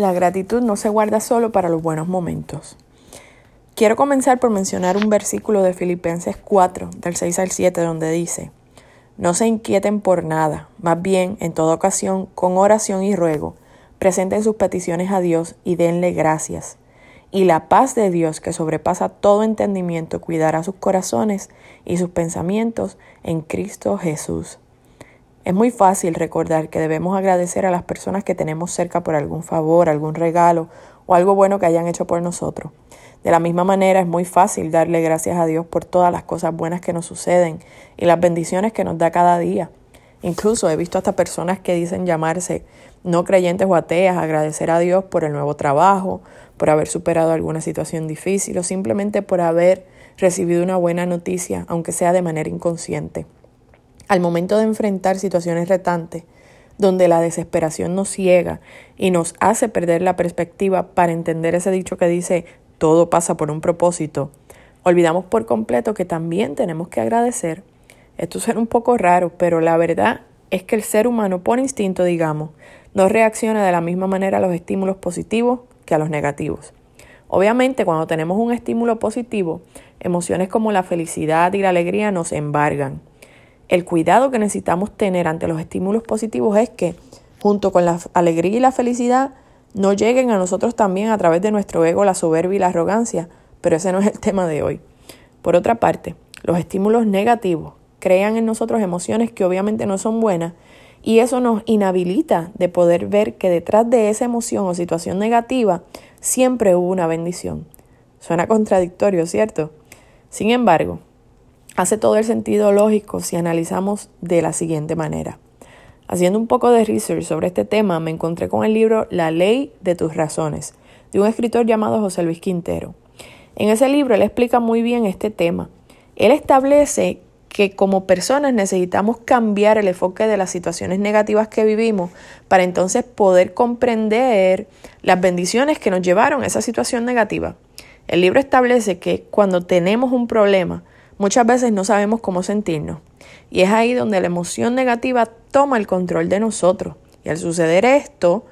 La gratitud no se guarda solo para los buenos momentos. Quiero comenzar por mencionar un versículo de Filipenses 4, del 6 al 7, donde dice, No se inquieten por nada, más bien, en toda ocasión, con oración y ruego, presenten sus peticiones a Dios y denle gracias. Y la paz de Dios, que sobrepasa todo entendimiento, cuidará sus corazones y sus pensamientos en Cristo Jesús. Es muy fácil recordar que debemos agradecer a las personas que tenemos cerca por algún favor, algún regalo o algo bueno que hayan hecho por nosotros. De la misma manera es muy fácil darle gracias a Dios por todas las cosas buenas que nos suceden y las bendiciones que nos da cada día. Incluso he visto hasta personas que dicen llamarse no creyentes o ateas, agradecer a Dios por el nuevo trabajo, por haber superado alguna situación difícil o simplemente por haber recibido una buena noticia, aunque sea de manera inconsciente al momento de enfrentar situaciones retantes, donde la desesperación nos ciega y nos hace perder la perspectiva para entender ese dicho que dice todo pasa por un propósito, olvidamos por completo que también tenemos que agradecer. Esto suena un poco raro, pero la verdad es que el ser humano por instinto, digamos, no reacciona de la misma manera a los estímulos positivos que a los negativos. Obviamente, cuando tenemos un estímulo positivo, emociones como la felicidad y la alegría nos embargan. El cuidado que necesitamos tener ante los estímulos positivos es que, junto con la alegría y la felicidad, no lleguen a nosotros también a través de nuestro ego la soberbia y la arrogancia, pero ese no es el tema de hoy. Por otra parte, los estímulos negativos crean en nosotros emociones que obviamente no son buenas y eso nos inhabilita de poder ver que detrás de esa emoción o situación negativa siempre hubo una bendición. Suena contradictorio, ¿cierto? Sin embargo, hace todo el sentido lógico si analizamos de la siguiente manera. Haciendo un poco de research sobre este tema, me encontré con el libro La ley de tus razones, de un escritor llamado José Luis Quintero. En ese libro él explica muy bien este tema. Él establece que como personas necesitamos cambiar el enfoque de las situaciones negativas que vivimos para entonces poder comprender las bendiciones que nos llevaron a esa situación negativa. El libro establece que cuando tenemos un problema, Muchas veces no sabemos cómo sentirnos y es ahí donde la emoción negativa toma el control de nosotros. Y al suceder esto,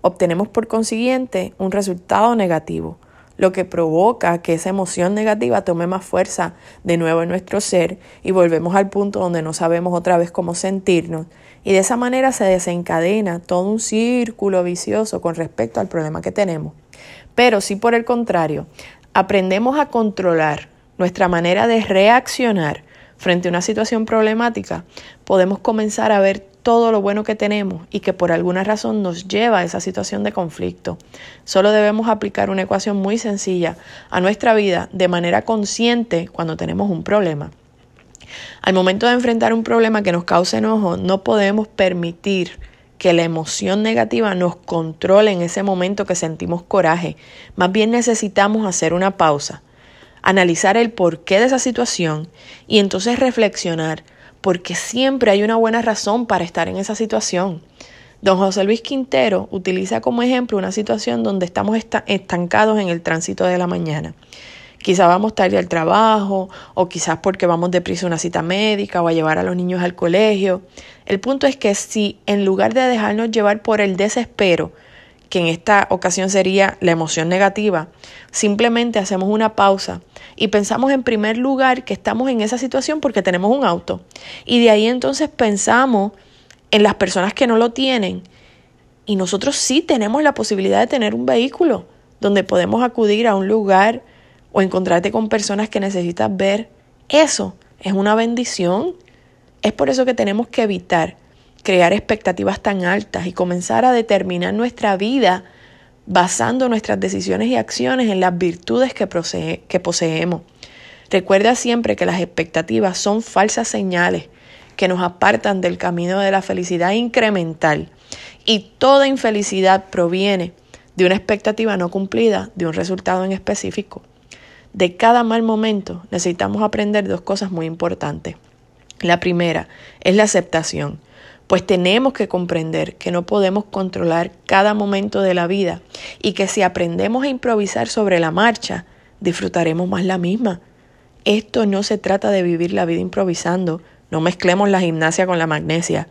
obtenemos por consiguiente un resultado negativo, lo que provoca que esa emoción negativa tome más fuerza de nuevo en nuestro ser y volvemos al punto donde no sabemos otra vez cómo sentirnos. Y de esa manera se desencadena todo un círculo vicioso con respecto al problema que tenemos. Pero si por el contrario aprendemos a controlar nuestra manera de reaccionar frente a una situación problemática, podemos comenzar a ver todo lo bueno que tenemos y que por alguna razón nos lleva a esa situación de conflicto. Solo debemos aplicar una ecuación muy sencilla a nuestra vida de manera consciente cuando tenemos un problema. Al momento de enfrentar un problema que nos cause enojo, no podemos permitir que la emoción negativa nos controle en ese momento que sentimos coraje. Más bien necesitamos hacer una pausa analizar el porqué de esa situación y entonces reflexionar, porque siempre hay una buena razón para estar en esa situación. Don José Luis Quintero utiliza como ejemplo una situación donde estamos estancados en el tránsito de la mañana. Quizás vamos tarde al trabajo o quizás porque vamos deprisa a una cita médica o a llevar a los niños al colegio. El punto es que si en lugar de dejarnos llevar por el desespero, que en esta ocasión sería la emoción negativa, simplemente hacemos una pausa y pensamos en primer lugar que estamos en esa situación porque tenemos un auto. Y de ahí entonces pensamos en las personas que no lo tienen. Y nosotros sí tenemos la posibilidad de tener un vehículo donde podemos acudir a un lugar o encontrarte con personas que necesitas ver. Eso es una bendición. Es por eso que tenemos que evitar crear expectativas tan altas y comenzar a determinar nuestra vida basando nuestras decisiones y acciones en las virtudes que, poseemos. Recuerda siempre que las expectativas son falsas señales que nos apartan del camino de la felicidad incremental y toda infelicidad proviene de una expectativa no cumplida, de un resultado en específico. De cada mal momento necesitamos aprender dos cosas muy importantes. La primera es la aceptación pues tenemos que comprender que no podemos controlar cada momento de la vida y que si aprendemos a improvisar sobre la marcha, disfrutaremos más la misma. Esto no se trata de vivir la vida improvisando, no mezclemos la gimnasia con la magnesia.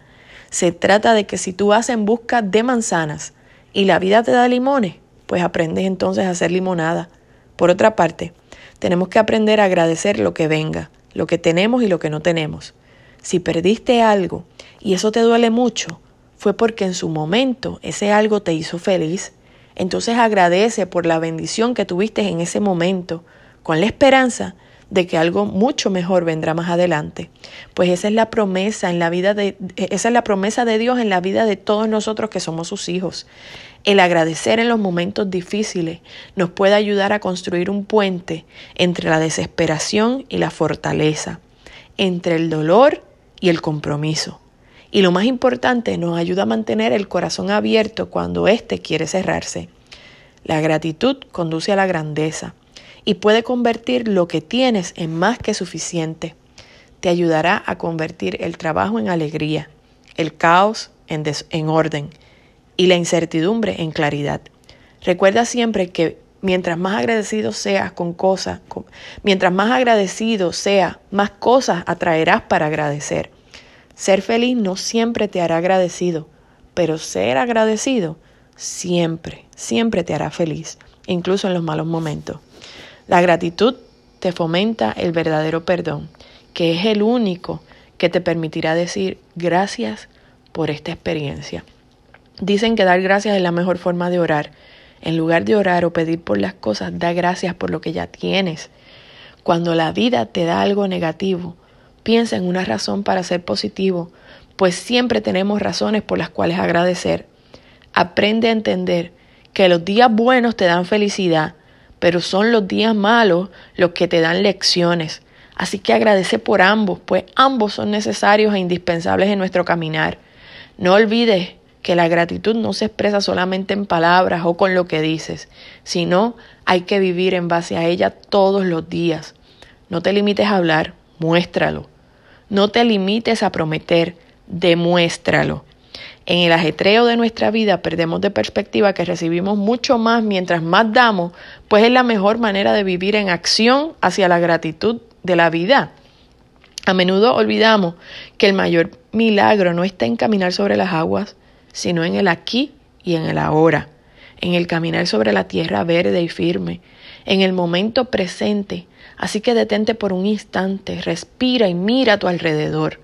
Se trata de que si tú vas en busca de manzanas y la vida te da limones, pues aprendes entonces a hacer limonada. Por otra parte, tenemos que aprender a agradecer lo que venga, lo que tenemos y lo que no tenemos. Si perdiste algo y eso te duele mucho, fue porque en su momento ese algo te hizo feliz. Entonces agradece por la bendición que tuviste en ese momento, con la esperanza de que algo mucho mejor vendrá más adelante. Pues esa es la promesa en la vida de esa es la promesa de Dios en la vida de todos nosotros que somos sus hijos. El agradecer en los momentos difíciles nos puede ayudar a construir un puente entre la desesperación y la fortaleza, entre el dolor y el compromiso. Y lo más importante, nos ayuda a mantener el corazón abierto cuando éste quiere cerrarse. La gratitud conduce a la grandeza y puede convertir lo que tienes en más que suficiente. Te ayudará a convertir el trabajo en alegría, el caos en, en orden y la incertidumbre en claridad. Recuerda siempre que mientras más agradecido seas con cosas, mientras más agradecido sea, más cosas atraerás para agradecer. Ser feliz no siempre te hará agradecido, pero ser agradecido siempre, siempre te hará feliz, incluso en los malos momentos. La gratitud te fomenta el verdadero perdón, que es el único que te permitirá decir gracias por esta experiencia. Dicen que dar gracias es la mejor forma de orar. En lugar de orar o pedir por las cosas, da gracias por lo que ya tienes. Cuando la vida te da algo negativo, piensa en una razón para ser positivo, pues siempre tenemos razones por las cuales agradecer. Aprende a entender que los días buenos te dan felicidad pero son los días malos los que te dan lecciones. Así que agradece por ambos, pues ambos son necesarios e indispensables en nuestro caminar. No olvides que la gratitud no se expresa solamente en palabras o con lo que dices, sino hay que vivir en base a ella todos los días. No te limites a hablar, muéstralo. No te limites a prometer, demuéstralo. En el ajetreo de nuestra vida perdemos de perspectiva que recibimos mucho más mientras más damos, pues es la mejor manera de vivir en acción hacia la gratitud de la vida. A menudo olvidamos que el mayor milagro no está en caminar sobre las aguas, sino en el aquí y en el ahora, en el caminar sobre la tierra verde y firme, en el momento presente. Así que detente por un instante, respira y mira a tu alrededor.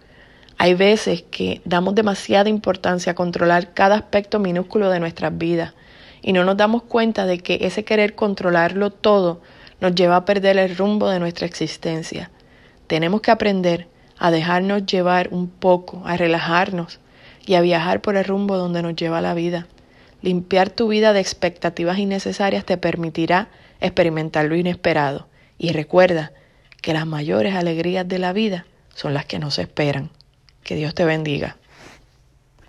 Hay veces que damos demasiada importancia a controlar cada aspecto minúsculo de nuestras vidas y no nos damos cuenta de que ese querer controlarlo todo nos lleva a perder el rumbo de nuestra existencia. Tenemos que aprender a dejarnos llevar un poco, a relajarnos y a viajar por el rumbo donde nos lleva la vida. Limpiar tu vida de expectativas innecesarias te permitirá experimentar lo inesperado. Y recuerda que las mayores alegrías de la vida son las que no se esperan. Que Dios te bendiga.